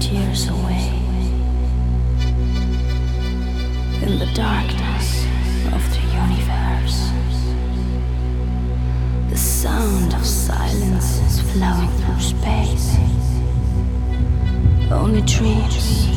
tears away in the darkness of the universe. The sound of silence is flowing through space. Only dreams.